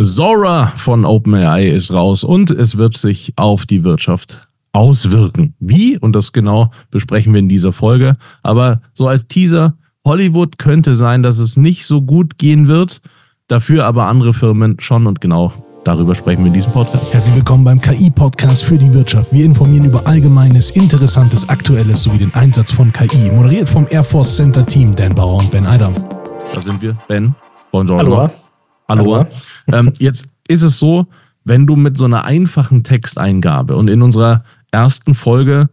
Zora von OpenAI ist raus und es wird sich auf die Wirtschaft auswirken. Wie? Und das genau besprechen wir in dieser Folge. Aber so als Teaser, Hollywood könnte sein, dass es nicht so gut gehen wird, dafür aber andere Firmen schon und genau Darüber sprechen wir in diesem Podcast. Herzlich willkommen beim KI-Podcast für die Wirtschaft. Wir informieren über Allgemeines, Interessantes, Aktuelles sowie den Einsatz von KI. Moderiert vom Air Force Center Team Dan Bauer und Ben Eidam. Da sind wir. Ben, bonjour. Hallo. Hallo. Ähm, jetzt ist es so, wenn du mit so einer einfachen Texteingabe und in unserer ersten Folge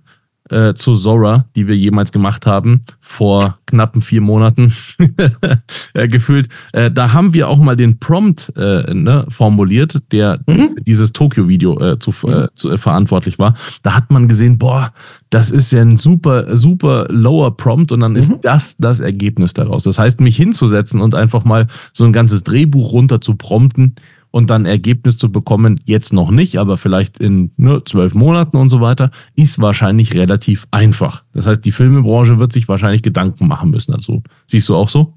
äh, zu Zora, die wir jemals gemacht haben, vor knappen vier Monaten äh, gefühlt. Äh, da haben wir auch mal den Prompt äh, ne, formuliert, der mhm. dieses Tokio-Video äh, zu, äh, zu, äh, verantwortlich war. Da hat man gesehen, boah, das ist ja ein super, super lower Prompt und dann mhm. ist das das Ergebnis daraus. Das heißt, mich hinzusetzen und einfach mal so ein ganzes Drehbuch runter zu prompten, und dann Ergebnis zu bekommen, jetzt noch nicht, aber vielleicht in nur zwölf Monaten und so weiter, ist wahrscheinlich relativ einfach. Das heißt, die Filmebranche wird sich wahrscheinlich Gedanken machen müssen dazu. Siehst du auch so?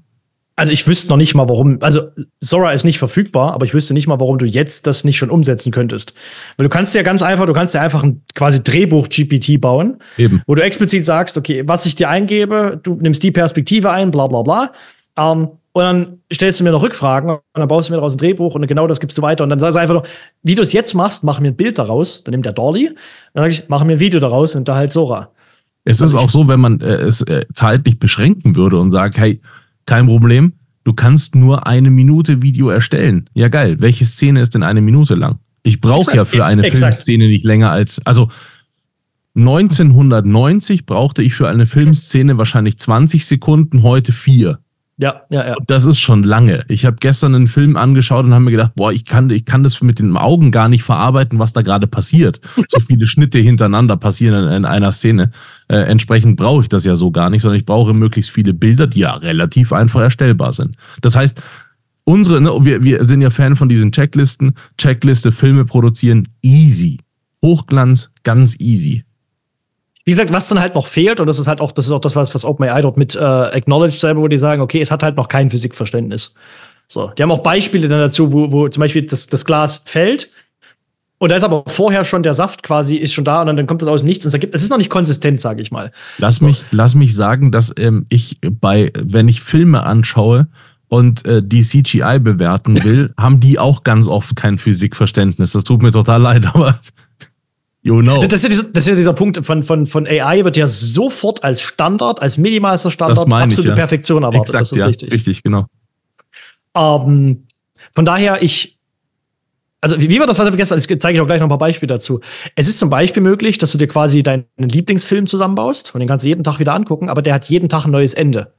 Also ich wüsste noch nicht mal, warum, also Sora ist nicht verfügbar, aber ich wüsste nicht mal, warum du jetzt das nicht schon umsetzen könntest. Weil du kannst ja ganz einfach, du kannst ja einfach ein quasi Drehbuch-GPT bauen, Eben. wo du explizit sagst, okay, was ich dir eingebe, du nimmst die Perspektive ein, bla bla bla. Ähm, und dann stellst du mir noch Rückfragen und dann baust du mir daraus ein Drehbuch und genau das gibst du weiter. Und dann sagst du einfach noch, wie du es jetzt machst, mach mir ein Bild daraus. Dann nimmt der Dolly. Dann sage ich, mach mir ein Video daraus und da halt Sora. Es ist also auch so, wenn man äh, es äh, zeitlich beschränken würde und sagt, hey, kein Problem, du kannst nur eine Minute Video erstellen. Ja, geil. Welche Szene ist denn eine Minute lang? Ich brauche ja für eine Exakt. Filmszene nicht länger als, also 1990 brauchte ich für eine Filmszene wahrscheinlich 20 Sekunden, heute vier. Ja, ja, ja. Das ist schon lange. Ich habe gestern einen Film angeschaut und habe mir gedacht, boah, ich kann, ich kann das mit den Augen gar nicht verarbeiten, was da gerade passiert. so viele Schnitte hintereinander passieren in, in einer Szene. Äh, entsprechend brauche ich das ja so gar nicht, sondern ich brauche möglichst viele Bilder, die ja relativ einfach erstellbar sind. Das heißt, unsere, ne, wir, wir sind ja Fan von diesen Checklisten. Checkliste, Filme produzieren, easy. Hochglanz, ganz easy. Wie gesagt, was dann halt noch fehlt, und das ist halt auch, das ist auch das, was, was OpenAI dort mit äh, acknowledged selber, wo die sagen, okay, es hat halt noch kein Physikverständnis. So, die haben auch Beispiele dann dazu, wo, wo zum Beispiel das, das Glas fällt und da ist aber vorher schon der Saft quasi ist schon da und dann, dann kommt das aus dem Nichts und es ergibt, es ist noch nicht konsistent, sage ich mal. Lass mich, lass mich sagen, dass ähm, ich bei, wenn ich Filme anschaue und äh, die CGI bewerten will, haben die auch ganz oft kein Physikverständnis. Das tut mir total leid, aber You know. Das, ist ja dieser, das ist ja dieser Punkt von, von, von AI, wird ja sofort als Standard, als minimalster Standard absolute ich, ja. Perfektion erwartet. Exakt, das ist ja, richtig. Richtig, genau. Ähm, von daher, ich, also wie, wie war das, was ich gestern, das zeige ich auch gleich noch ein paar Beispiele dazu. Es ist zum Beispiel möglich, dass du dir quasi deinen Lieblingsfilm zusammenbaust und den kannst du jeden Tag wieder angucken, aber der hat jeden Tag ein neues Ende.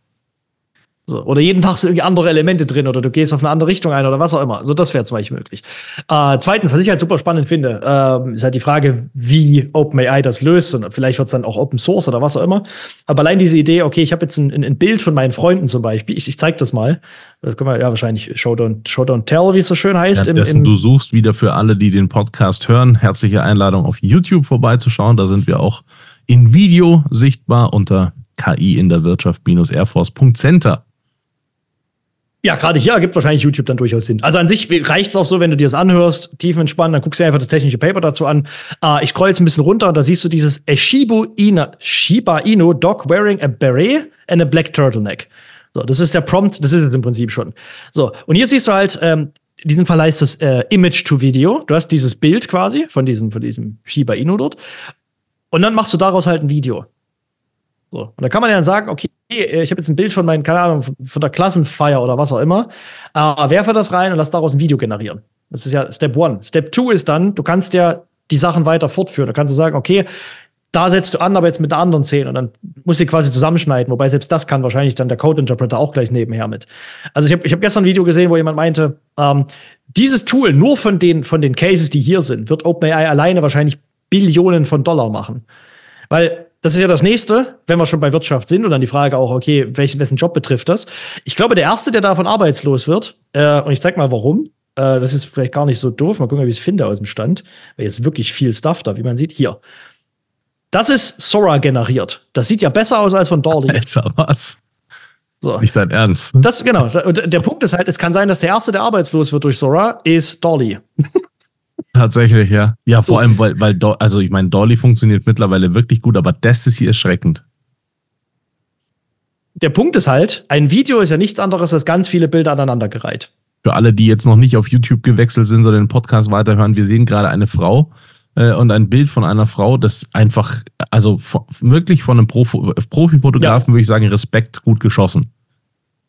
So, oder jeden Tag sind irgendwie andere Elemente drin oder du gehst auf eine andere Richtung ein oder was auch immer. So, das wäre zum Beispiel möglich. Äh, zweitens, was ich halt super spannend finde, äh, ist halt die Frage, wie OpenAI das löst. Und vielleicht wird es dann auch Open Source oder was auch immer. Aber allein diese Idee, okay, ich habe jetzt ein, ein, Bild von meinen Freunden zum Beispiel, ich, ich zeige das mal. Das können wir ja wahrscheinlich Showdown, Showdown Tell, wie es so schön heißt. Im, im du suchst wieder für alle, die den Podcast hören, herzliche Einladung auf YouTube vorbeizuschauen. Da sind wir auch in Video sichtbar unter KI in der Wirtschaft-airforce.center. Ja, gerade hier ergibt wahrscheinlich YouTube dann durchaus Sinn. Also an sich reicht es auch so, wenn du dir das anhörst, tiefenentspannt, dann guckst du dir einfach das technische Paper dazu an. Uh, ich scroll jetzt ein bisschen runter und da siehst du dieses Shibu Ina, Shiba Inu Dog wearing a beret and a black turtleneck. So, das ist der Prompt, das ist es im Prinzip schon. So, und hier siehst du halt, ähm, in diesem Fall heißt das äh, Image to Video. Du hast dieses Bild quasi von diesem, von diesem Shiba Inu dort. Und dann machst du daraus halt ein Video. So. Und da kann man ja dann sagen, okay, ich habe jetzt ein Bild von meinen, keine Ahnung, von der Klassenfeier oder was auch immer, äh, werfe das rein und lass daraus ein Video generieren. Das ist ja Step One. Step Two ist dann, du kannst ja die Sachen weiter fortführen. Da kannst du sagen, okay, da setzt du an, aber jetzt mit einer anderen Szene und dann musst du quasi zusammenschneiden, wobei selbst das kann wahrscheinlich dann der Code Interpreter auch gleich nebenher mit. Also ich habe ich hab gestern ein Video gesehen, wo jemand meinte, ähm, dieses Tool nur von den, von den Cases, die hier sind, wird OpenAI alleine wahrscheinlich Billionen von Dollar machen. Weil das ist ja das nächste, wenn wir schon bei Wirtschaft sind und dann die Frage auch, okay, welchen, wessen Job betrifft das? Ich glaube, der erste, der davon arbeitslos wird, äh, und ich zeig mal warum, äh, das ist vielleicht gar nicht so doof, mal gucken, wie ich es finde aus dem Stand, weil jetzt wirklich viel Stuff da, wie man sieht, hier. Das ist Sora generiert. Das sieht ja besser aus als von Dolly. Alter, was? So. Das ist nicht dein Ernst. Das, genau. Und der Punkt ist halt, es kann sein, dass der Erste, der arbeitslos wird durch Sora, ist Dolly. Tatsächlich, ja. Ja, vor allem, weil, weil also ich meine, Dolly funktioniert mittlerweile wirklich gut, aber das ist hier erschreckend. Der Punkt ist halt, ein Video ist ja nichts anderes als ganz viele Bilder aneinandergereiht. Für alle, die jetzt noch nicht auf YouTube gewechselt sind, sondern den Podcast weiterhören, wir sehen gerade eine Frau äh, und ein Bild von einer Frau, das einfach, also wirklich von einem Profi Profifotografen, ja. würde ich sagen, Respekt gut geschossen.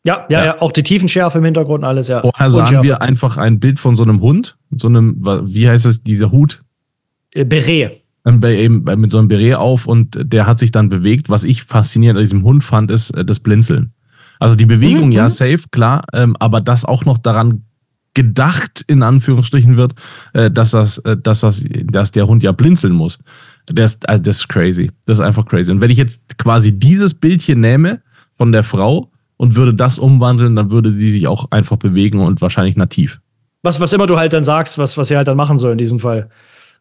Ja, ja, ja, ja, auch die Tiefenschärfe im Hintergrund, alles, ja. Vorher sahen wir einfach ein Bild von so einem Hund, so einem, wie heißt es, dieser Hut? Äh, Beret. Eben mit so einem Beret auf und der hat sich dann bewegt. Was ich faszinierend an diesem Hund fand, ist äh, das Blinzeln. Also die Bewegung, mhm. ja, mhm. safe, klar, ähm, aber das auch noch daran gedacht, in Anführungsstrichen wird, äh, dass, das, äh, dass, das, dass der Hund ja blinzeln muss. Das, also das ist crazy. Das ist einfach crazy. Und wenn ich jetzt quasi dieses Bildchen nehme von der Frau und würde das umwandeln, dann würde sie sich auch einfach bewegen und wahrscheinlich nativ. Was, was immer du halt dann sagst, was, was sie halt dann machen soll in diesem Fall.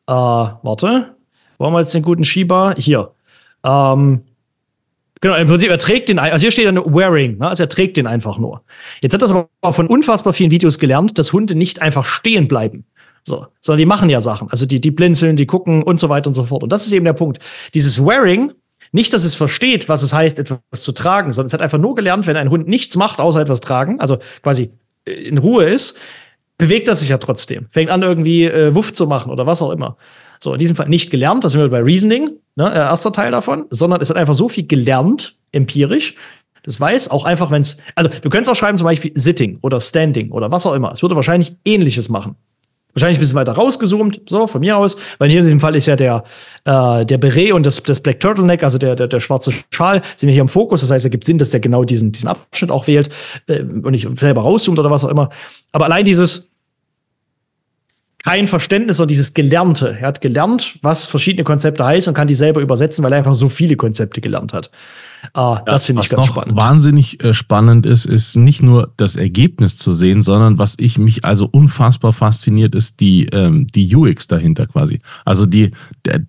Äh, warte. Wo haben wir jetzt den guten Schieber? Hier. Ähm, genau, im Prinzip, er trägt den, also hier steht dann wearing, ne? also er trägt den einfach nur. Jetzt hat das aber von unfassbar vielen Videos gelernt, dass Hunde nicht einfach stehen bleiben. So, sondern die machen ja Sachen. Also die, die blinzeln, die gucken und so weiter und so fort. Und das ist eben der Punkt. Dieses Wearing nicht, dass es versteht, was es heißt, etwas zu tragen, sondern es hat einfach nur gelernt, wenn ein Hund nichts macht, außer etwas tragen, also quasi äh, in Ruhe ist, bewegt er sich ja trotzdem. Fängt an, irgendwie äh, Wuff zu machen oder was auch immer. So, in diesem Fall nicht gelernt, das sind wir bei Reasoning, ne, äh, erster Teil davon, sondern es hat einfach so viel gelernt, empirisch. Das weiß auch einfach, wenn es, also du könntest auch schreiben zum Beispiel Sitting oder Standing oder was auch immer. Es würde wahrscheinlich ähnliches machen. Wahrscheinlich ein bisschen weiter rausgezoomt, so von mir aus, weil hier in dem Fall ist ja der, äh, der Beret und das, das Black Turtleneck, also der, der, der schwarze Schal, sind ja hier im Fokus. Das heißt, es gibt Sinn, dass der genau diesen, diesen Abschnitt auch wählt äh, und nicht selber rauszoomt oder was auch immer. Aber allein dieses kein Verständnis oder dieses Gelernte. Er hat gelernt, was verschiedene Konzepte heißen und kann die selber übersetzen, weil er einfach so viele Konzepte gelernt hat. Ah, das finde ich ganz spannend. Wahnsinnig äh, spannend ist, ist nicht nur das Ergebnis zu sehen, sondern was ich mich also unfassbar fasziniert, ist die, ähm, die UX dahinter quasi. Also die,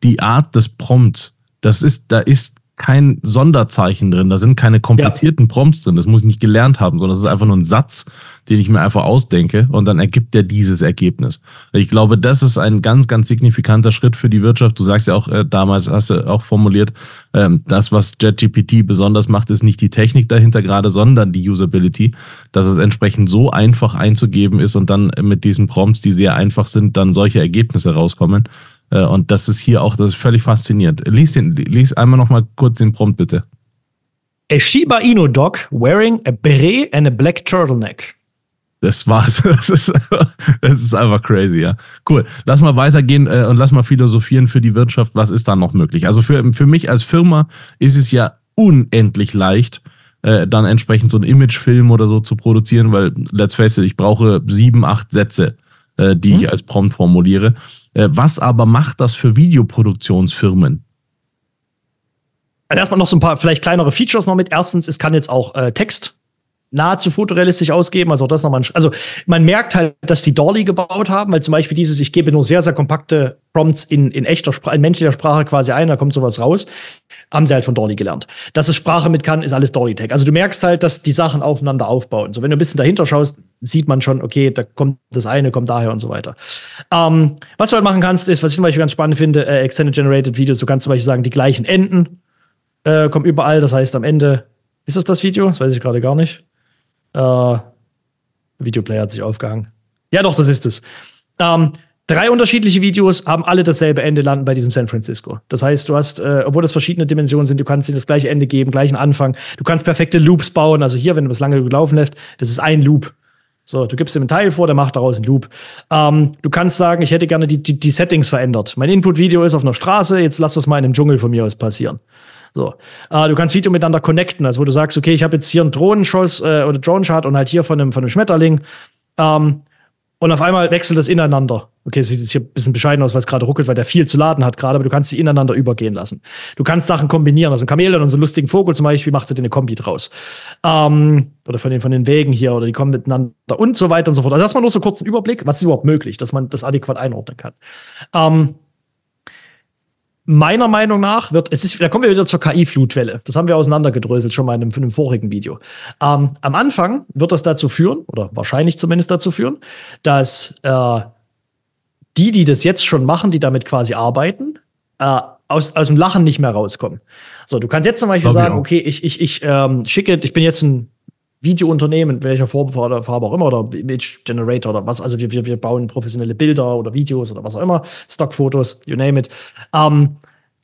die Art des Prompts. Das ist, da ist kein Sonderzeichen drin, da sind keine komplizierten ja. Prompts drin, das muss ich nicht gelernt haben, sondern es ist einfach nur ein Satz, den ich mir einfach ausdenke und dann ergibt er dieses Ergebnis. Ich glaube, das ist ein ganz, ganz signifikanter Schritt für die Wirtschaft. Du sagst ja auch äh, damals, hast du auch formuliert, ähm, das, was JetGPT besonders macht, ist nicht die Technik dahinter gerade, sondern die Usability, dass es entsprechend so einfach einzugeben ist und dann mit diesen Prompts, die sehr einfach sind, dann solche Ergebnisse rauskommen. Äh, und das ist hier auch, das ist völlig faszinierend. Lies, den, lies einmal noch mal kurz den Prompt, bitte. A Shiba Inu dog wearing a beret and a black turtleneck. Das war's. Das ist, das ist einfach crazy, ja. Cool. Lass mal weitergehen äh, und lass mal philosophieren für die Wirtschaft. Was ist da noch möglich? Also für, für mich als Firma ist es ja unendlich leicht, äh, dann entsprechend so einen Imagefilm oder so zu produzieren, weil, let's face it, ich brauche sieben, acht Sätze, die hm. ich als Prompt formuliere. Äh, was aber macht das für Videoproduktionsfirmen? Also erstmal noch so ein paar vielleicht kleinere Features noch mit. Erstens, es kann jetzt auch äh, Text nahezu fotorealistisch ausgeben. Also auch das nochmal. Also man merkt halt, dass die Dolly gebaut haben, weil zum Beispiel dieses, ich gebe nur sehr, sehr kompakte Prompts in, in echter Sprache, in menschlicher Sprache quasi ein, da kommt sowas raus. Haben sie halt von Dolly gelernt. Dass es Sprache mit kann, ist alles Dolly-Tag. Also du merkst halt, dass die Sachen aufeinander aufbauen. So, wenn du ein bisschen dahinter schaust, sieht man schon, okay, da kommt das eine, kommt daher und so weiter. Ähm, was du halt machen kannst, ist, was ich zum Beispiel ganz spannend finde, äh, Extended Generated Videos. Du kannst zum Beispiel sagen, die gleichen Enden äh, kommen überall. Das heißt, am Ende, ist das das Video? Das weiß ich gerade gar nicht. Äh, Videoplayer hat sich aufgehangen. Ja, doch, das ist es. Ähm, drei unterschiedliche Videos haben alle dasselbe Ende landen bei diesem San Francisco. Das heißt, du hast, äh, obwohl das verschiedene Dimensionen sind, du kannst ihnen das gleiche Ende geben, gleichen Anfang. Du kannst perfekte Loops bauen. Also hier, wenn du das lange gelaufen lässt, das ist ein Loop. So, du gibst ihm einen Teil vor, der macht daraus einen Loop. Ähm, du kannst sagen, ich hätte gerne die, die, die Settings verändert. Mein Input-Video ist auf einer Straße, jetzt lass das mal in einem Dschungel von mir aus passieren. So. Äh, du kannst Video miteinander connecten, also wo du sagst, okay, ich habe jetzt hier einen Drohnenschuss äh, oder Drohnenshot und halt hier von einem, von einem Schmetterling. Ähm, und auf einmal wechselt das ineinander. Okay, sieht jetzt hier ein bisschen bescheiden aus, weil es gerade ruckelt, weil der viel zu laden hat gerade, aber du kannst sie ineinander übergehen lassen. Du kannst Sachen kombinieren. Also ein Kamel und so einen lustigen Vogel zum Beispiel macht er dir eine Kombi draus. Ähm, oder von den, von den Wegen hier, oder die kommen miteinander und so weiter und so fort. Also das war nur so kurz einen Überblick, was ist überhaupt möglich, dass man das adäquat einordnen kann. Ähm, meiner Meinung nach wird, es ist, da kommen wir wieder zur KI-Flutwelle. Das haben wir auseinandergedröselt schon mal in einem, in einem vorigen Video. Ähm, am Anfang wird das dazu führen, oder wahrscheinlich zumindest dazu führen, dass äh, die, die das jetzt schon machen, die damit quasi arbeiten, äh, aus, aus dem Lachen nicht mehr rauskommen. So, du kannst jetzt zum Beispiel sagen, okay, ich, ich, ich ähm, schicke, ich bin jetzt ein Videounternehmen, welcher Form Farbe auch immer, oder Image Generator oder was. Also wir, wir, wir bauen professionelle Bilder oder Videos oder was auch immer, Stockfotos, you name it. Ähm,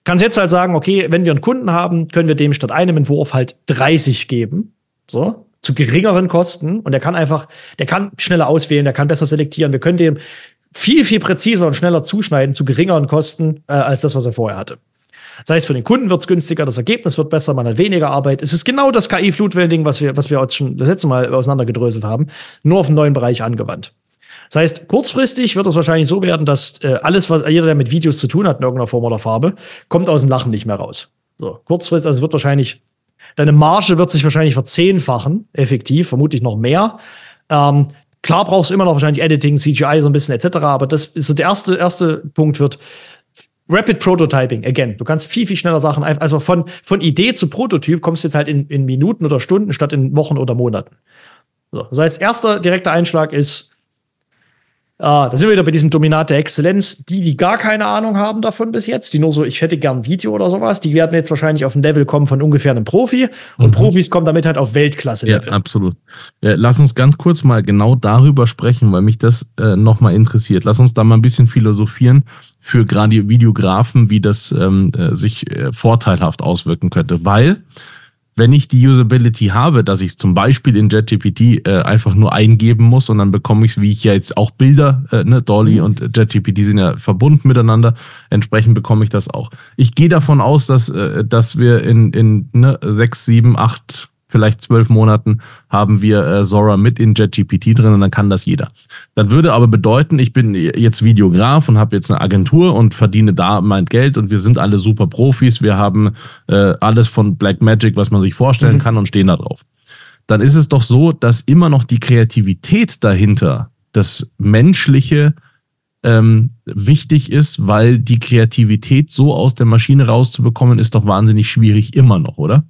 kannst jetzt halt sagen, okay, wenn wir einen Kunden haben, können wir dem statt einem Entwurf halt 30 geben. So, zu geringeren Kosten. Und der kann einfach, der kann schneller auswählen, der kann besser selektieren. Wir können dem viel, viel präziser und schneller zuschneiden zu geringeren Kosten äh, als das, was er vorher hatte. Das heißt, für den Kunden wird es günstiger, das Ergebnis wird besser, man hat weniger Arbeit. Es ist genau das KI-Flutwelling, was wir, was wir uns schon das letzte Mal auseinandergedröselt haben, nur auf einen neuen Bereich angewandt. Das heißt, kurzfristig wird es wahrscheinlich so werden, dass äh, alles, was jeder, der mit Videos zu tun hat, in irgendeiner Form oder Farbe, kommt aus dem Lachen nicht mehr raus. So, kurzfristig, also wird wahrscheinlich, deine Marge wird sich wahrscheinlich verzehnfachen, effektiv, vermutlich noch mehr. Ähm, klar brauchst du immer noch wahrscheinlich Editing, CGI so ein bisschen etc., aber das ist so der erste, erste Punkt wird, Rapid Prototyping, again. Du kannst viel, viel schneller Sachen, also von, von Idee zu Prototyp kommst du jetzt halt in, in Minuten oder Stunden statt in Wochen oder Monaten. So, das heißt, erster direkter Einschlag ist, Ah, da sind wir wieder bei diesem Dominat der Exzellenz. Die, die gar keine Ahnung haben davon bis jetzt, die nur so, ich hätte gern ein Video oder sowas, die werden jetzt wahrscheinlich auf ein Level kommen von ungefähr einem Profi. Und mhm. Profis kommen damit halt auf Weltklasse-Level. Ja, absolut. Ja, lass uns ganz kurz mal genau darüber sprechen, weil mich das äh, nochmal interessiert. Lass uns da mal ein bisschen philosophieren für gerade Videografen, wie das ähm, äh, sich äh, vorteilhaft auswirken könnte. Weil wenn ich die Usability habe, dass ich es zum Beispiel in JetGPT äh, einfach nur eingeben muss und dann bekomme ich es, wie ich ja jetzt auch Bilder, äh, ne, Dolly mhm. und JetGPT sind ja verbunden miteinander, entsprechend bekomme ich das auch. Ich gehe davon aus, dass, äh, dass wir in, in ne, sechs, sieben, acht vielleicht zwölf Monaten haben wir äh, Zora mit in JetGPT drin und dann kann das jeder. Das würde aber bedeuten, ich bin jetzt Videograf und habe jetzt eine Agentur und verdiene da mein Geld und wir sind alle super Profis. Wir haben äh, alles von Black Magic, was man sich vorstellen mhm. kann und stehen da drauf. Dann ist es doch so, dass immer noch die Kreativität dahinter, das Menschliche, ähm, wichtig ist, weil die Kreativität so aus der Maschine rauszubekommen, ist doch wahnsinnig schwierig immer noch, oder?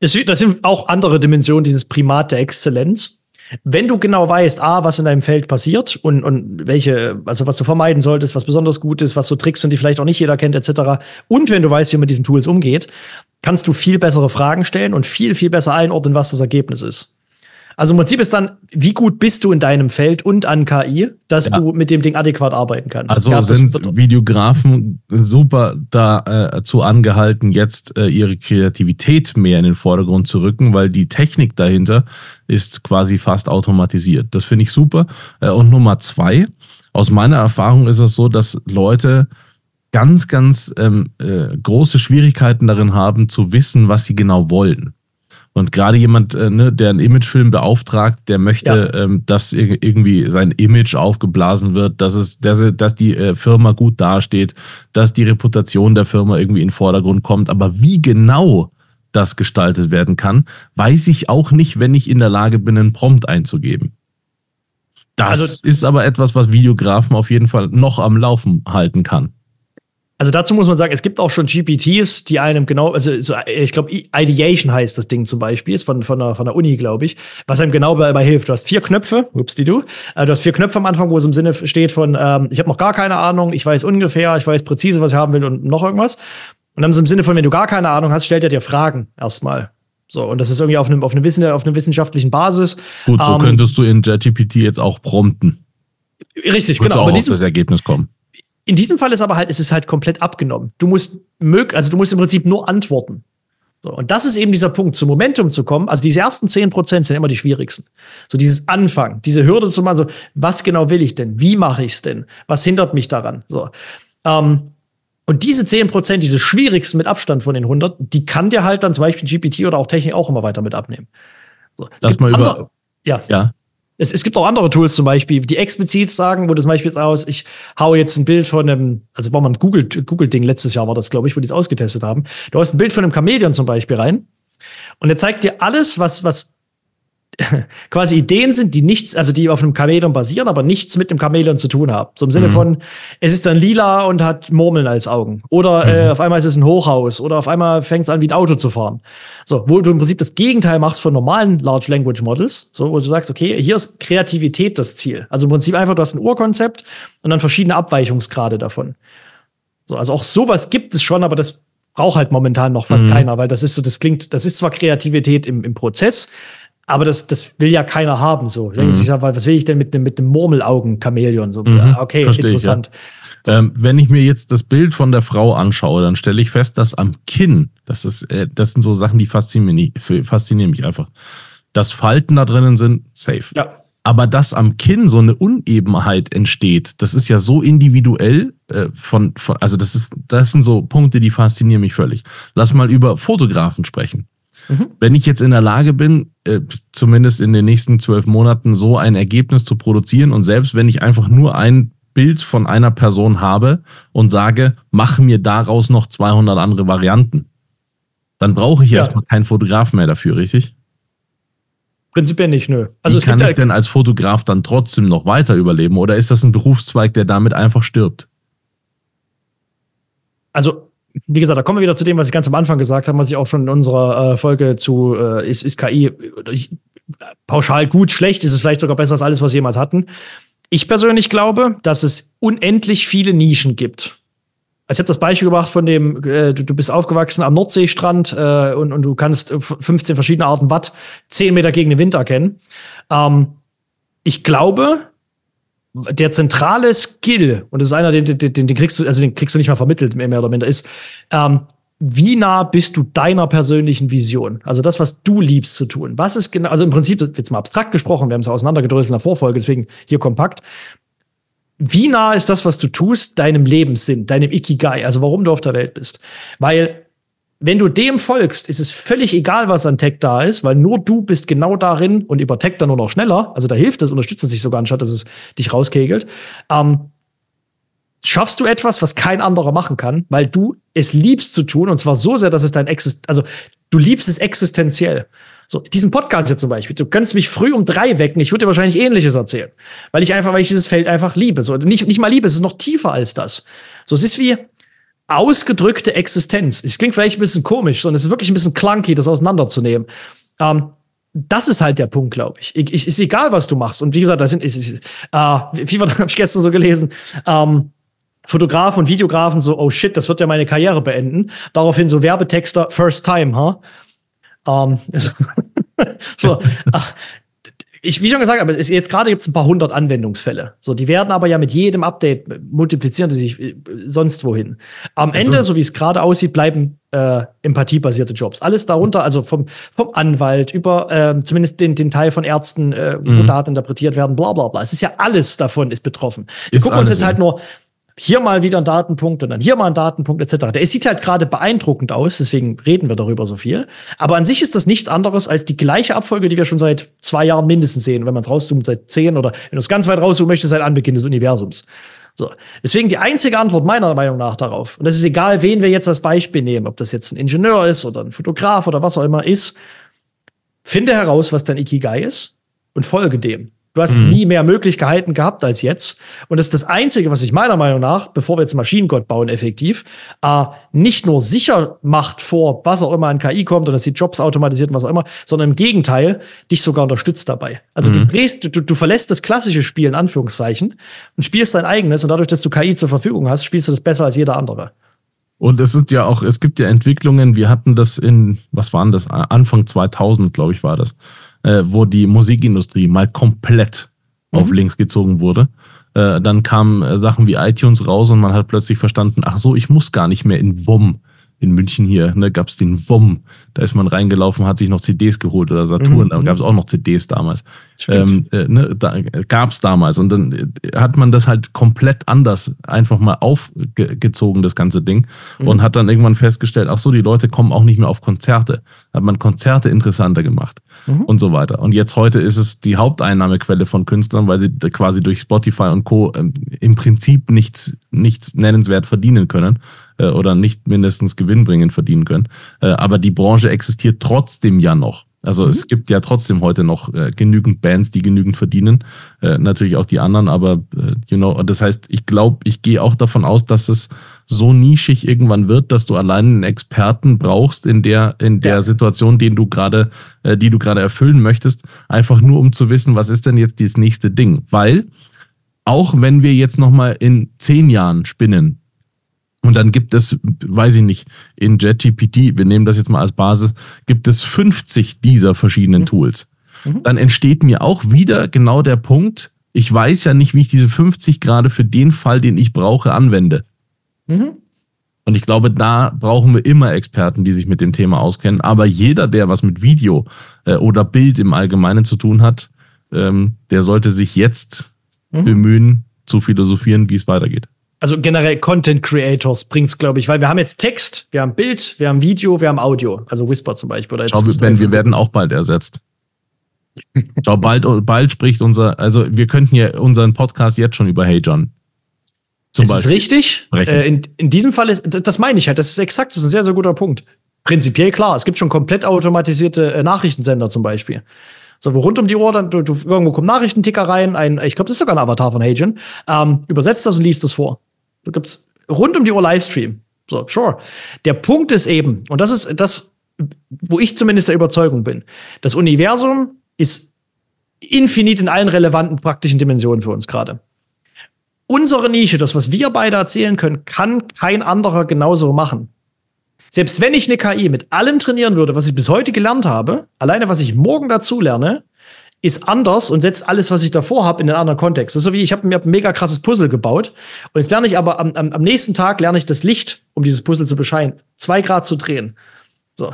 Das, das sind auch andere Dimensionen dieses Primat der Exzellenz. Wenn du genau weißt, A, was in deinem Feld passiert und, und welche, also was du vermeiden solltest, was besonders gut ist, was so Tricks sind, die vielleicht auch nicht jeder kennt, etc. Und wenn du weißt, wie man mit diesen Tools umgeht, kannst du viel bessere Fragen stellen und viel, viel besser einordnen, was das Ergebnis ist. Also im Prinzip ist dann, wie gut bist du in deinem Feld und an KI, dass ja. du mit dem Ding adäquat arbeiten kannst. Also ja, sind Videografen super dazu äh, angehalten, jetzt äh, ihre Kreativität mehr in den Vordergrund zu rücken, weil die Technik dahinter ist quasi fast automatisiert. Das finde ich super. Äh, und Nummer zwei, aus meiner Erfahrung ist es so, dass Leute ganz, ganz ähm, äh, große Schwierigkeiten darin haben, zu wissen, was sie genau wollen. Und gerade jemand, äh, ne, der einen Imagefilm beauftragt, der möchte, ja. ähm, dass irgendwie sein Image aufgeblasen wird, dass es, dass, dass die äh, Firma gut dasteht, dass die Reputation der Firma irgendwie in den Vordergrund kommt. Aber wie genau das gestaltet werden kann, weiß ich auch nicht, wenn ich in der Lage bin, einen Prompt einzugeben. Das also, ist aber etwas, was Videografen auf jeden Fall noch am Laufen halten kann. Also dazu muss man sagen, es gibt auch schon GPTs, die einem genau, also so, ich glaube, Ideation heißt das Ding zum Beispiel, ist von, von, der, von der Uni, glaube ich, was einem genau dabei hilft. Du hast vier Knöpfe, ups die du, äh, du hast vier Knöpfe am Anfang, wo es im Sinne steht von, ähm, ich habe noch gar keine Ahnung, ich weiß ungefähr, ich weiß präzise, was ich haben will und noch irgendwas. Und dann im Sinne von, wenn du gar keine Ahnung hast, stellt er dir Fragen erstmal. So, und das ist irgendwie auf einem, auf einem Wissen, auf einer wissenschaftlichen Basis. Gut, so ähm, könntest du in JetGPT jetzt auch prompten. Richtig, genau. Auch aber auf das Ergebnis kommen. In diesem Fall ist aber halt, ist es halt komplett abgenommen. Du musst mög also du musst im Prinzip nur antworten. So, und das ist eben dieser Punkt, zum Momentum zu kommen. Also diese ersten zehn Prozent sind immer die schwierigsten. So dieses Anfang, diese Hürde zu machen, so, was genau will ich denn? Wie mache ich es denn? Was hindert mich daran? So. Ähm, und diese zehn Prozent, diese schwierigsten mit Abstand von den 100, die kann dir halt dann zum Beispiel GPT oder auch Technik auch immer weiter mit abnehmen. So, Lass mal über. Ja. ja. Es, es gibt auch andere Tools zum Beispiel, die explizit sagen, wo du zum Beispiel jetzt aus, ich haue jetzt ein Bild von einem, also war mal ein Google-Ding, Google letztes Jahr war das, glaube ich, wo die es ausgetestet haben. Du hast ein Bild von einem Chameleon zum Beispiel rein und er zeigt dir alles, was, was quasi Ideen sind, die nichts, also die auf einem Chamäleon basieren, aber nichts mit dem Chamäleon zu tun haben. So im Sinne mhm. von, es ist dann lila und hat Murmeln als Augen. Oder äh, mhm. äh, auf einmal ist es ein Hochhaus. Oder auf einmal fängt es an, wie ein Auto zu fahren. So, wo du im Prinzip das Gegenteil machst von normalen Large Language Models. So, wo du sagst, okay, hier ist Kreativität das Ziel. Also im Prinzip einfach, du hast ein Urkonzept und dann verschiedene Abweichungsgrade davon. So, also auch sowas gibt es schon, aber das braucht halt momentan noch fast mhm. keiner, weil das ist so, das klingt, das ist zwar Kreativität im, im Prozess, aber das, das will ja keiner haben. So. Mhm. Ich sag, was will ich denn mit einem mit dem Murmelaugen-Chamäleon? So, mhm. Okay, interessant. Ich, ja. ähm, wenn ich mir jetzt das Bild von der Frau anschaue, dann stelle ich fest, dass am Kinn, das ist, äh, das sind so Sachen, die faszinieren, faszinieren mich einfach. Dass Falten da drinnen sind, safe. Ja. Aber dass am Kinn so eine Unebenheit entsteht, das ist ja so individuell äh, von, von, also das ist, das sind so Punkte, die faszinieren mich völlig. Lass mal über Fotografen sprechen. Mhm. Wenn ich jetzt in der Lage bin, äh, zumindest in den nächsten zwölf Monaten so ein Ergebnis zu produzieren und selbst wenn ich einfach nur ein Bild von einer Person habe und sage, mach mir daraus noch 200 andere Varianten, dann brauche ich ja. erstmal keinen Fotograf mehr dafür, richtig? Prinzipiell nicht, nö. Also Wie kann ich denn als Fotograf dann trotzdem noch weiter überleben oder ist das ein Berufszweig, der damit einfach stirbt? Also wie gesagt, da kommen wir wieder zu dem, was ich ganz am Anfang gesagt habe, was ich auch schon in unserer äh, Folge zu äh, ist, ist KI ich, pauschal gut, schlecht, ist es vielleicht sogar besser als alles, was wir jemals hatten. Ich persönlich glaube, dass es unendlich viele Nischen gibt. Also ich habe das Beispiel gebracht von dem, äh, du, du, bist aufgewachsen am Nordseestrand äh, und, und du kannst 15 verschiedene Arten Watt 10 Meter gegen den Wind erkennen. Ähm, ich glaube, der zentrale Skill, und das ist einer, den, den, den, kriegst du, also den kriegst du nicht mal vermittelt, mehr oder minder, ist, ähm, wie nah bist du deiner persönlichen Vision? Also das, was du liebst zu tun. Was ist genau, also im Prinzip, jetzt mal abstrakt gesprochen, wir haben es auseinandergedröselt in der Vorfolge, deswegen hier kompakt. Wie nah ist das, was du tust, deinem Lebenssinn, deinem Ikigai, also warum du auf der Welt bist? Weil wenn du dem folgst, ist es völlig egal, was an Tech da ist, weil nur du bist genau darin und über Tech dann nur noch schneller. Also da hilft es, unterstützt es sich sogar, anstatt dass es dich rauskegelt. Ähm, schaffst du etwas, was kein anderer machen kann, weil du es liebst zu tun und zwar so sehr, dass es dein Exist, also du liebst es existenziell. So, diesen Podcast hier zum Beispiel. Du könntest mich früh um drei wecken. Ich würde dir wahrscheinlich Ähnliches erzählen. Weil ich einfach, weil ich dieses Feld einfach liebe. So, nicht, nicht mal liebe, es ist noch tiefer als das. So, es ist wie, ausgedrückte Existenz. Es klingt vielleicht ein bisschen komisch, sondern es ist wirklich ein bisschen clunky, das auseinanderzunehmen. Ähm, das ist halt der Punkt, glaube ich. ich. ich. Ist egal, was du machst. Und wie gesagt, da sind, ist, ist, äh, wie habe ich gestern so gelesen, ähm, Fotografen und Videografen so, oh shit, das wird ja meine Karriere beenden. Daraufhin so Werbetexter, first time, huh? Ähm, so, ach, ich, wie schon gesagt, aber jetzt gerade gibt es ein paar hundert Anwendungsfälle. So, die werden aber ja mit jedem Update multiplizieren die sich äh, sonst wohin. Am das Ende, so wie es gerade aussieht, bleiben äh, empathiebasierte Jobs. Alles darunter, also vom, vom Anwalt über äh, zumindest den, den Teil von Ärzten, äh, wo mhm. Daten interpretiert werden, bla bla bla. Es ist ja alles davon ist betroffen. Wir ist gucken uns jetzt halt nur hier mal wieder ein Datenpunkt und dann hier mal ein Datenpunkt etc. Der sieht halt gerade beeindruckend aus, deswegen reden wir darüber so viel. Aber an sich ist das nichts anderes als die gleiche Abfolge, die wir schon seit zwei Jahren mindestens sehen. wenn man es rauszoomt, seit zehn oder wenn du es ganz weit rauszoomen möchtest, seit Anbeginn des Universums. So. Deswegen die einzige Antwort meiner Meinung nach darauf, und das ist egal, wen wir jetzt als Beispiel nehmen, ob das jetzt ein Ingenieur ist oder ein Fotograf oder was auch immer ist, finde heraus, was dein Ikigai ist und folge dem. Du hast mhm. nie mehr Möglichkeiten gehabt als jetzt. Und das ist das Einzige, was sich meiner Meinung nach, bevor wir jetzt Maschinengott bauen, effektiv, äh, nicht nur sicher macht vor, was auch immer an KI kommt oder dass die Jobs automatisiert und was auch immer, sondern im Gegenteil, dich sogar unterstützt dabei. Also mhm. du drehst, du, du verlässt das klassische Spiel in Anführungszeichen und spielst dein eigenes und dadurch, dass du KI zur Verfügung hast, spielst du das besser als jeder andere. Und es ist ja auch, es gibt ja Entwicklungen, wir hatten das in, was waren das, Anfang 2000, glaube ich, war das äh, wo die Musikindustrie mal komplett mhm. auf links gezogen wurde. Äh, dann kamen äh, Sachen wie iTunes raus und man hat plötzlich verstanden, ach so, ich muss gar nicht mehr in WOM in München hier, ne, gab es den WOM. Da ist man reingelaufen, hat sich noch CDs geholt oder Saturn, mhm. da gab es auch noch CDs damals. Ähm, äh, ne, da gab es damals. Und dann äh, hat man das halt komplett anders einfach mal aufgezogen, das ganze Ding. Mhm. Und hat dann irgendwann festgestellt, ach so, die Leute kommen auch nicht mehr auf Konzerte. Hat man Konzerte interessanter gemacht mhm. und so weiter. Und jetzt heute ist es die Haupteinnahmequelle von Künstlern, weil sie quasi durch Spotify und Co. Ähm, im Prinzip nichts, nichts nennenswert verdienen können äh, oder nicht mindestens gewinnbringend verdienen können. Äh, aber die Branche existiert trotzdem ja noch. Also mhm. es gibt ja trotzdem heute noch äh, genügend Bands, die genügend verdienen. Äh, natürlich auch die anderen, aber äh, you know, das heißt, ich glaube, ich gehe auch davon aus, dass es so nischig irgendwann wird, dass du allein einen Experten brauchst in der, in der ja. Situation, den du gerade, äh, die du gerade erfüllen möchtest, einfach nur um zu wissen, was ist denn jetzt das nächste Ding. Weil, auch wenn wir jetzt nochmal in zehn Jahren spinnen, und dann gibt es, weiß ich nicht, in JetGPT, wir nehmen das jetzt mal als Basis, gibt es 50 dieser verschiedenen mhm. Tools. Mhm. Dann entsteht mir auch wieder genau der Punkt, ich weiß ja nicht, wie ich diese 50 gerade für den Fall, den ich brauche, anwende. Mhm. Und ich glaube, da brauchen wir immer Experten, die sich mit dem Thema auskennen. Aber jeder, der was mit Video äh, oder Bild im Allgemeinen zu tun hat, ähm, der sollte sich jetzt mhm. bemühen, zu philosophieren, wie es weitergeht also generell Content Creators bringt's, glaube ich, weil wir haben jetzt Text, wir haben Bild, wir haben Video, wir haben Audio, also Whisper zum Beispiel. Oder jetzt Schau, ben, wir werden auch bald ersetzt. Schau, bald, bald spricht unser, also wir könnten ja unseren Podcast jetzt schon über Hey John. Zum das Beispiel. ist richtig. Äh, in, in diesem Fall ist, das meine ich halt, das ist exakt, das ist ein sehr, sehr guter Punkt. Prinzipiell klar, es gibt schon komplett automatisierte äh, Nachrichtensender zum Beispiel. So, wo rund um die Uhr dann, du, du irgendwo kommt Nachrichtenticker rein, ein, ich glaube, das ist sogar ein Avatar von Hagen, ähm, übersetzt das und liest das vor. Du gibt's rund um die Uhr Livestream. So, sure. Der Punkt ist eben, und das ist das, wo ich zumindest der Überzeugung bin, das Universum ist infinit in allen relevanten praktischen Dimensionen für uns gerade. Unsere Nische, das, was wir beide erzählen können, kann kein anderer genauso machen. Selbst wenn ich eine KI mit allem trainieren würde, was ich bis heute gelernt habe, alleine was ich morgen dazu lerne, ist anders und setzt alles, was ich davor habe, in einen anderen Kontext. Das ist so wie, ich habe mir ein mega krasses Puzzle gebaut und jetzt lerne ich aber am, am, am nächsten Tag lerne ich das Licht, um dieses Puzzle zu bescheinen, zwei Grad zu drehen. So.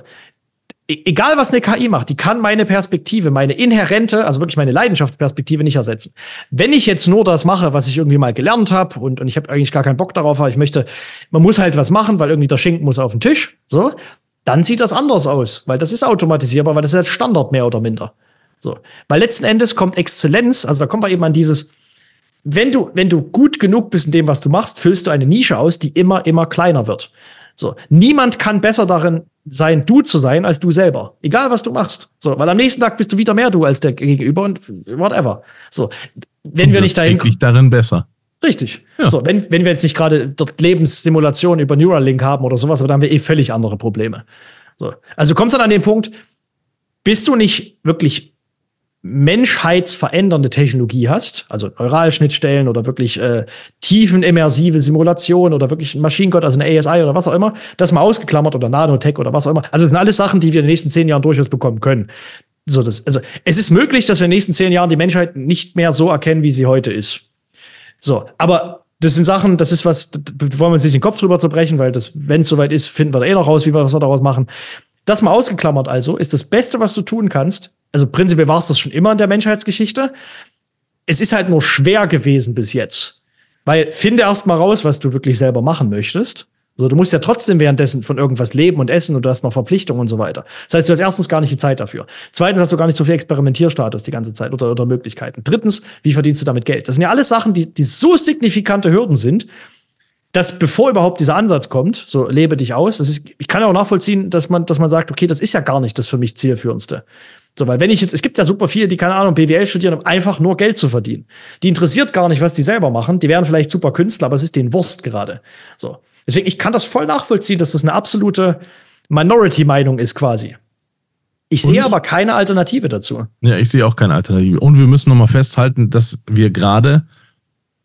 E egal, was eine KI macht, die kann meine Perspektive, meine inhärente, also wirklich meine Leidenschaftsperspektive nicht ersetzen. Wenn ich jetzt nur das mache, was ich irgendwie mal gelernt habe und, und ich habe eigentlich gar keinen Bock darauf, aber ich möchte, man muss halt was machen, weil irgendwie der Schinken muss auf den Tisch, so, dann sieht das anders aus, weil das ist automatisierbar, weil das ist halt Standard mehr oder minder. So. Weil letzten Endes kommt Exzellenz, also da kommen wir eben an dieses, wenn du, wenn du gut genug bist in dem, was du machst, füllst du eine Nische aus, die immer, immer kleiner wird. So. Niemand kann besser darin sein, du zu sein, als du selber. Egal, was du machst. So. Weil am nächsten Tag bist du wieder mehr du als der Gegenüber und whatever. So. Wenn und wir nicht dahin. darin besser. Richtig. Ja. So, wenn, wenn wir jetzt nicht gerade dort Lebenssimulationen über Neuralink haben oder sowas, dann haben wir eh völlig andere Probleme. So. Also kommst dann an den Punkt, bist du nicht wirklich menschheitsverändernde Technologie hast, also Neuralschnittstellen oder wirklich äh, tiefenimmersive Simulation oder wirklich ein Maschinengott, also eine ASI oder was auch immer, das mal ausgeklammert oder Nanotech oder was auch immer. Also das sind alles Sachen, die wir in den nächsten zehn Jahren durchaus bekommen können. So, das, also es ist möglich, dass wir in den nächsten zehn Jahren die Menschheit nicht mehr so erkennen, wie sie heute ist. So, aber das sind Sachen, das ist was, da wollen wir uns nicht den Kopf drüber zerbrechen, weil das, wenn es soweit ist, finden wir da eh noch raus, wie wir was daraus machen. Das mal ausgeklammert also, ist das Beste, was du tun kannst, also prinzipiell war es das schon immer in der Menschheitsgeschichte. Es ist halt nur schwer gewesen bis jetzt. Weil finde erst mal raus, was du wirklich selber machen möchtest. Also du musst ja trotzdem währenddessen von irgendwas leben und essen und du hast noch Verpflichtungen und so weiter. Das heißt, du hast erstens gar nicht die Zeit dafür. Zweitens hast du gar nicht so viel Experimentierstatus die ganze Zeit oder, oder Möglichkeiten. Drittens, wie verdienst du damit Geld? Das sind ja alles Sachen, die, die so signifikante Hürden sind, dass bevor überhaupt dieser Ansatz kommt, so lebe dich aus, das ist, ich kann ja auch nachvollziehen, dass man, dass man sagt, okay, das ist ja gar nicht das für mich zielführendste. So, weil wenn ich jetzt, es gibt ja super viele, die keine Ahnung, BWL studieren, um einfach nur Geld zu verdienen. Die interessiert gar nicht, was die selber machen. Die wären vielleicht super Künstler, aber es ist denen Wurst gerade. So. Deswegen, ich kann das voll nachvollziehen, dass das eine absolute Minority-Meinung ist quasi. Ich sehe aber keine Alternative dazu. Ja, ich sehe auch keine Alternative. Und wir müssen nochmal festhalten, dass wir gerade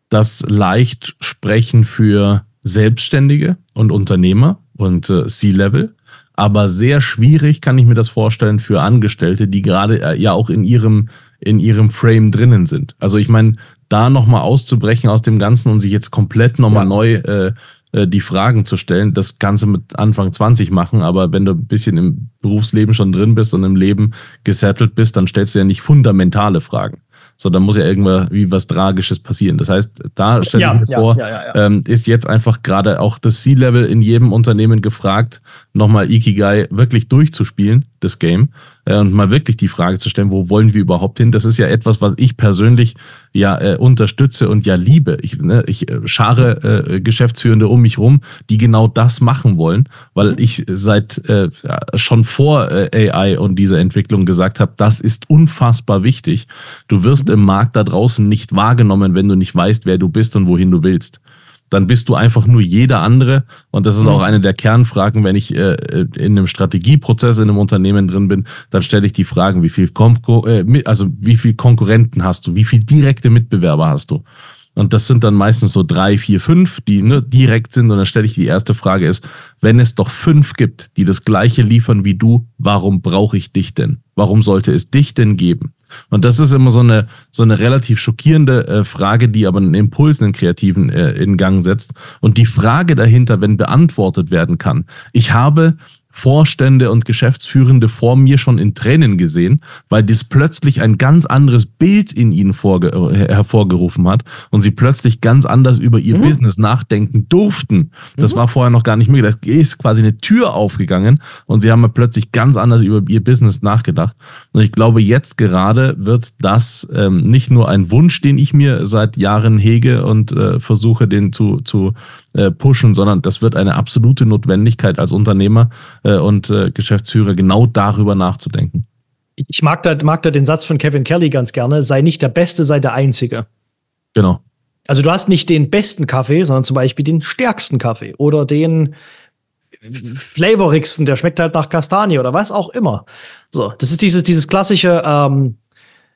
das leicht sprechen für Selbstständige und Unternehmer und äh, C-Level aber sehr schwierig kann ich mir das vorstellen für Angestellte, die gerade äh, ja auch in ihrem, in ihrem Frame drinnen sind. Also ich meine, da nochmal auszubrechen aus dem Ganzen und sich jetzt komplett nochmal ja. neu äh, äh, die Fragen zu stellen, das Ganze mit Anfang 20 machen, aber wenn du ein bisschen im Berufsleben schon drin bist und im Leben gesettelt bist, dann stellst du ja nicht fundamentale Fragen. So, da muss ja irgendwie was Tragisches passieren. Das heißt, da stelle ja, ich mir ja, vor, ja, ähm, ist jetzt einfach gerade auch das C-Level in jedem Unternehmen gefragt, nochmal Ikigai wirklich durchzuspielen, das Game, äh, und mal wirklich die Frage zu stellen, wo wollen wir überhaupt hin? Das ist ja etwas, was ich persönlich ja äh, unterstütze und ja liebe. Ich, ne, ich äh, schare äh, Geschäftsführende um mich rum, die genau das machen wollen, weil mhm. ich seit äh, schon vor äh, AI und dieser Entwicklung gesagt habe, das ist unfassbar wichtig. Du wirst mhm. im Markt da draußen nicht wahrgenommen, wenn du nicht weißt, wer du bist und wohin du willst dann bist du einfach nur jeder andere. Und das ist auch mhm. eine der Kernfragen, wenn ich äh, in einem Strategieprozess in einem Unternehmen drin bin, dann stelle ich die Fragen, wie viel, Konkur äh, also wie viel Konkurrenten hast du, wie viel direkte Mitbewerber hast du? Und das sind dann meistens so drei, vier, fünf, die ne, direkt sind. Und dann stelle ich die erste Frage ist, wenn es doch fünf gibt, die das gleiche liefern wie du, warum brauche ich dich denn? Warum sollte es dich denn geben? Und das ist immer so eine, so eine relativ schockierende äh, Frage, die aber einen Impuls, einen kreativen äh, in Gang setzt. Und die Frage dahinter, wenn beantwortet werden kann, ich habe Vorstände und Geschäftsführende vor mir schon in Tränen gesehen, weil dies plötzlich ein ganz anderes Bild in ihnen äh, hervorgerufen hat und sie plötzlich ganz anders über ihr mhm. Business nachdenken durften. Das mhm. war vorher noch gar nicht möglich. Da ist quasi eine Tür aufgegangen und sie haben plötzlich ganz anders über ihr Business nachgedacht. Und ich glaube, jetzt gerade wird das ähm, nicht nur ein Wunsch, den ich mir seit Jahren hege und äh, versuche, den zu, zu äh, pushen, sondern das wird eine absolute Notwendigkeit als Unternehmer äh, und äh, Geschäftsführer genau darüber nachzudenken. Ich mag da, mag da den Satz von Kevin Kelly ganz gerne, sei nicht der Beste, sei der Einzige. Genau. Also du hast nicht den besten Kaffee, sondern zum Beispiel den stärksten Kaffee oder den flavorigsten, der schmeckt halt nach Kastanie oder was auch immer. So, das ist dieses, dieses klassische, ähm,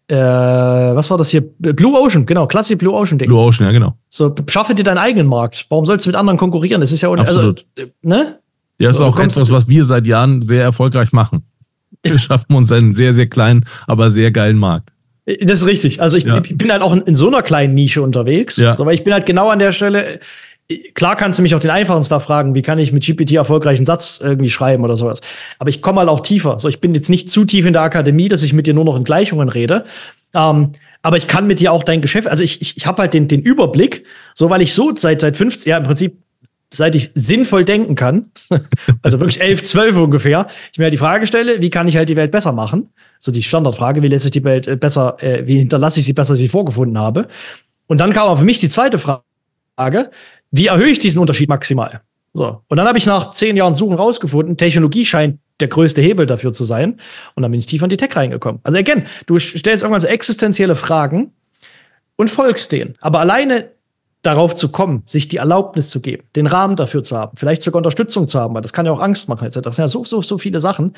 äh, was war das hier? Blue Ocean, genau, klassische Blue Ocean Ding. Blue Ocean, ja, genau. So, schaffe dir deinen eigenen Markt. Warum sollst du mit anderen konkurrieren? Das ist ja, also, Absolut. also, ne? Ja, ist so, auch etwas, was wir seit Jahren sehr erfolgreich machen. Wir schaffen uns einen sehr, sehr kleinen, aber sehr geilen Markt. Das ist richtig. Also ich, ja. bin halt auch in, in, so einer kleinen Nische unterwegs. Ja. So, aber ich bin halt genau an der Stelle, Klar kannst du mich auch den einfachen Stuff fragen, wie kann ich mit GPT erfolgreichen Satz irgendwie schreiben oder sowas. Aber ich komme halt auch tiefer. So, ich bin jetzt nicht zu tief in der Akademie, dass ich mit dir nur noch in Gleichungen rede. Ähm, aber ich kann mit dir auch dein Geschäft, also ich, ich, ich habe halt den, den Überblick, so weil ich so seit, seit 15, ja im Prinzip, seit ich sinnvoll denken kann, also wirklich 11, 12 ungefähr, ich mir halt die Frage stelle, wie kann ich halt die Welt besser machen? So die Standardfrage, wie lässt sich die Welt äh, besser, äh, wie hinterlasse ich sie besser, als ich sie vorgefunden habe? Und dann kam auch für mich die zweite Frage, wie erhöhe ich diesen Unterschied maximal? So. Und dann habe ich nach zehn Jahren Suchen rausgefunden, Technologie scheint der größte Hebel dafür zu sein. Und dann bin ich tiefer in die Tech reingekommen. Also again, du stellst irgendwann so existenzielle Fragen und folgst denen. Aber alleine darauf zu kommen, sich die Erlaubnis zu geben, den Rahmen dafür zu haben, vielleicht sogar Unterstützung zu haben, weil das kann ja auch Angst machen, etc. Das sind ja so, so, so viele Sachen.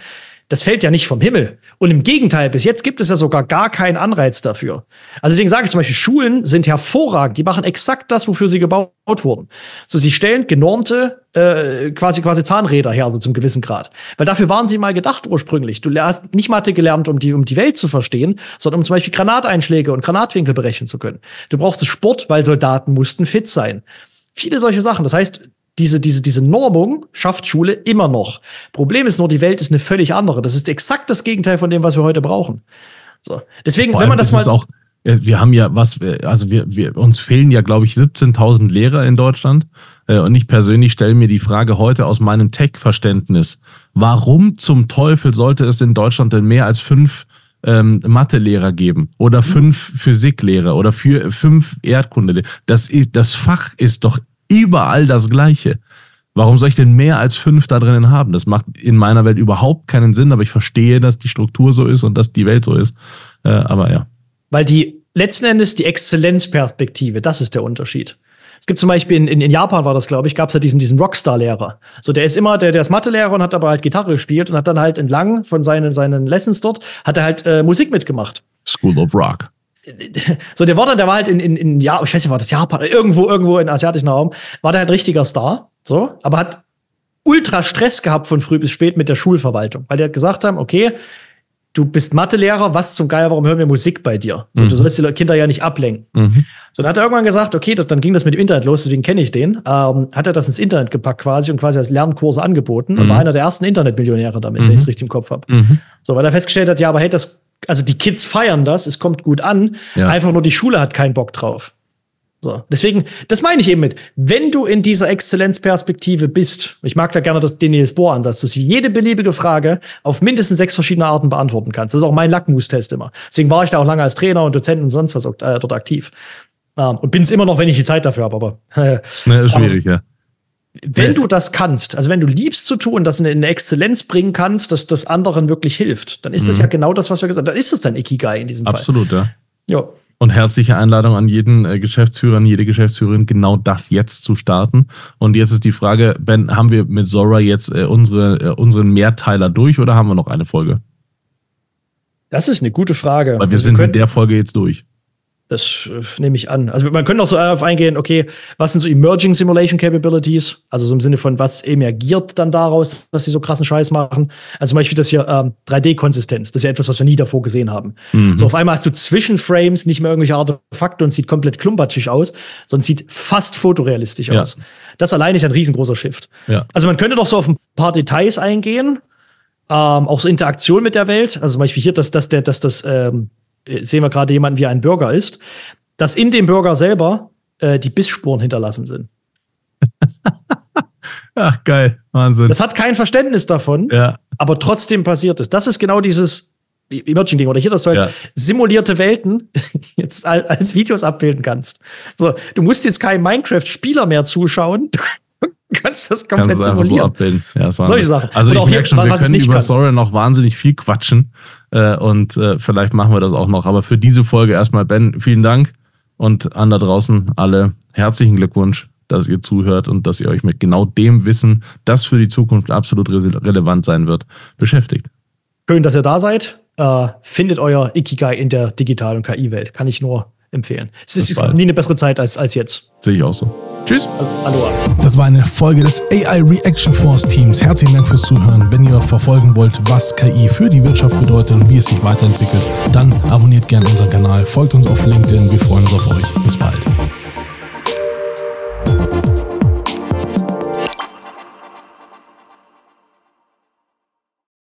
Das fällt ja nicht vom Himmel. Und im Gegenteil, bis jetzt gibt es ja sogar gar keinen Anreiz dafür. Also deswegen sage ich zum Beispiel, Schulen sind hervorragend. Die machen exakt das, wofür sie gebaut wurden. So, sie stellen genormte äh, quasi quasi Zahnräder her, so zum gewissen Grad. Weil dafür waren sie mal gedacht ursprünglich. Du hast nicht Mathe gelernt, um die, um die Welt zu verstehen, sondern um zum Beispiel Granateinschläge und Granatwinkel berechnen zu können. Du brauchst Sport, weil Soldaten mussten fit sein. Viele solche Sachen. Das heißt, diese, diese, diese Normung schafft Schule immer noch. Problem ist nur, die Welt ist eine völlig andere. Das ist exakt das Gegenteil von dem, was wir heute brauchen. So. Deswegen, wenn man das mal. Auch, wir haben ja was, also wir, wir uns fehlen ja, glaube ich, 17.000 Lehrer in Deutschland. Äh, und ich persönlich stelle mir die Frage heute aus meinem Tech-Verständnis, warum zum Teufel sollte es in Deutschland denn mehr als fünf ähm, Mathelehrer geben oder fünf Physiklehrer oder für, fünf Erdkundelehrer? Das, ist, das Fach ist doch überall das Gleiche. Warum soll ich denn mehr als fünf da drinnen haben? Das macht in meiner Welt überhaupt keinen Sinn, aber ich verstehe, dass die Struktur so ist und dass die Welt so ist. Äh, aber ja. Weil die letzten Endes die Exzellenzperspektive, das ist der Unterschied. Es gibt zum Beispiel in, in, in Japan war das, glaube ich, gab es ja diesen, diesen Rockstar-Lehrer. So, der ist immer, der, der ist Mathelehrer und hat aber halt Gitarre gespielt und hat dann halt entlang von seinen, seinen Lessons dort, hat er halt äh, Musik mitgemacht. School of Rock so der war dann, der war halt in, in, in ja, ich weiß nicht, war das Japan, irgendwo, irgendwo in asiatischen Raum, war der halt richtiger Star, so, aber hat ultra Stress gehabt von früh bis spät mit der Schulverwaltung, weil die halt gesagt haben, okay, du bist Mathelehrer, was zum Geier, warum hören wir Musik bei dir? So, mhm. Du sollst die Kinder ja nicht ablenken. Mhm. So, dann hat er irgendwann gesagt, okay, das, dann ging das mit dem Internet los, deswegen kenne ich den. Ähm, hat er das ins Internet gepackt quasi und quasi als Lernkurse angeboten mhm. und war einer der ersten Internetmillionäre damit, wenn ich es mhm. richtig im Kopf habe. Mhm. So, weil er festgestellt hat, ja, aber hey, das also die Kids feiern das, es kommt gut an. Ja. Einfach nur die Schule hat keinen Bock drauf. So, deswegen, das meine ich eben mit, wenn du in dieser Exzellenzperspektive bist, ich mag da gerne das, den Niels Bohr-Ansatz, dass du jede beliebige Frage auf mindestens sechs verschiedene Arten beantworten kannst. Das ist auch mein Lackmustest immer. Deswegen war ich da auch lange als Trainer und Dozent und sonst was äh, dort aktiv. Ähm, und bin es immer noch, wenn ich die Zeit dafür habe, aber. Äh, ne, schwierig, ja. Wenn du das kannst, also wenn du liebst zu tun, das in eine Exzellenz bringen kannst, dass das anderen wirklich hilft, dann ist mhm. das ja genau das, was wir gesagt haben. Dann ist es dein Ikigai in diesem Fall. Absolut, ja. Ja. Und herzliche Einladung an jeden äh, Geschäftsführer, an jede Geschäftsführerin, genau das jetzt zu starten. Und jetzt ist die Frage, Ben, haben wir mit Zora jetzt äh, unsere, äh, unseren Mehrteiler durch oder haben wir noch eine Folge? Das ist eine gute Frage. Weil wir also sind mit der Folge jetzt durch. Das äh, nehme ich an. Also man könnte auch so darauf eingehen, okay, was sind so Emerging Simulation Capabilities? Also so im Sinne von, was emergiert dann daraus, dass sie so krassen Scheiß machen? Also zum Beispiel das hier ähm, 3D-Konsistenz. Das ist ja etwas, was wir nie davor gesehen haben. Mhm. So auf einmal hast du Zwischenframes nicht mehr irgendwelche Artefakte und sieht komplett klumpatschig aus, sondern sieht fast fotorealistisch ja. aus. Das allein ist ein riesengroßer Shift. Ja. Also man könnte doch so auf ein paar Details eingehen, ähm, auch so Interaktion mit der Welt. Also zum Beispiel hier, dass, dass, der, dass das ähm, äh, sehen wir gerade jemanden, wie ein Burger ist, dass in dem Burger selber äh, die Bissspuren hinterlassen sind. Ach, geil. Wahnsinn. Das hat kein Verständnis davon, ja. aber trotzdem passiert es. Das ist genau dieses Emerging-Ding. Oder hier, dass du halt ja. simulierte Welten jetzt als Videos abbilden kannst. So, du musst jetzt kein Minecraft-Spieler mehr zuschauen. Du kannst das komplett kannst simulieren. So abbilden. Ja, Solche Sachen. Also ich merke schon, wir können über Sora noch wahnsinnig viel quatschen. Äh, und äh, vielleicht machen wir das auch noch. Aber für diese Folge erstmal, Ben, vielen Dank. Und an da draußen alle herzlichen Glückwunsch, dass ihr zuhört und dass ihr euch mit genau dem Wissen, das für die Zukunft absolut re relevant sein wird, beschäftigt. Schön, dass ihr da seid. Äh, findet euer Ikigai in der Digital- und KI-Welt. Kann ich nur empfehlen. Es ist nie eine bessere Zeit als, als jetzt. Sehe ich auch so. Tschüss. Aloha. Das war eine Folge des AI Reaction Force Teams. Herzlichen Dank fürs Zuhören. Wenn ihr verfolgen wollt, was KI für die Wirtschaft bedeutet und wie es sich weiterentwickelt, dann abonniert gerne unseren Kanal, folgt uns auf LinkedIn. Wir freuen uns auf euch. Bis bald.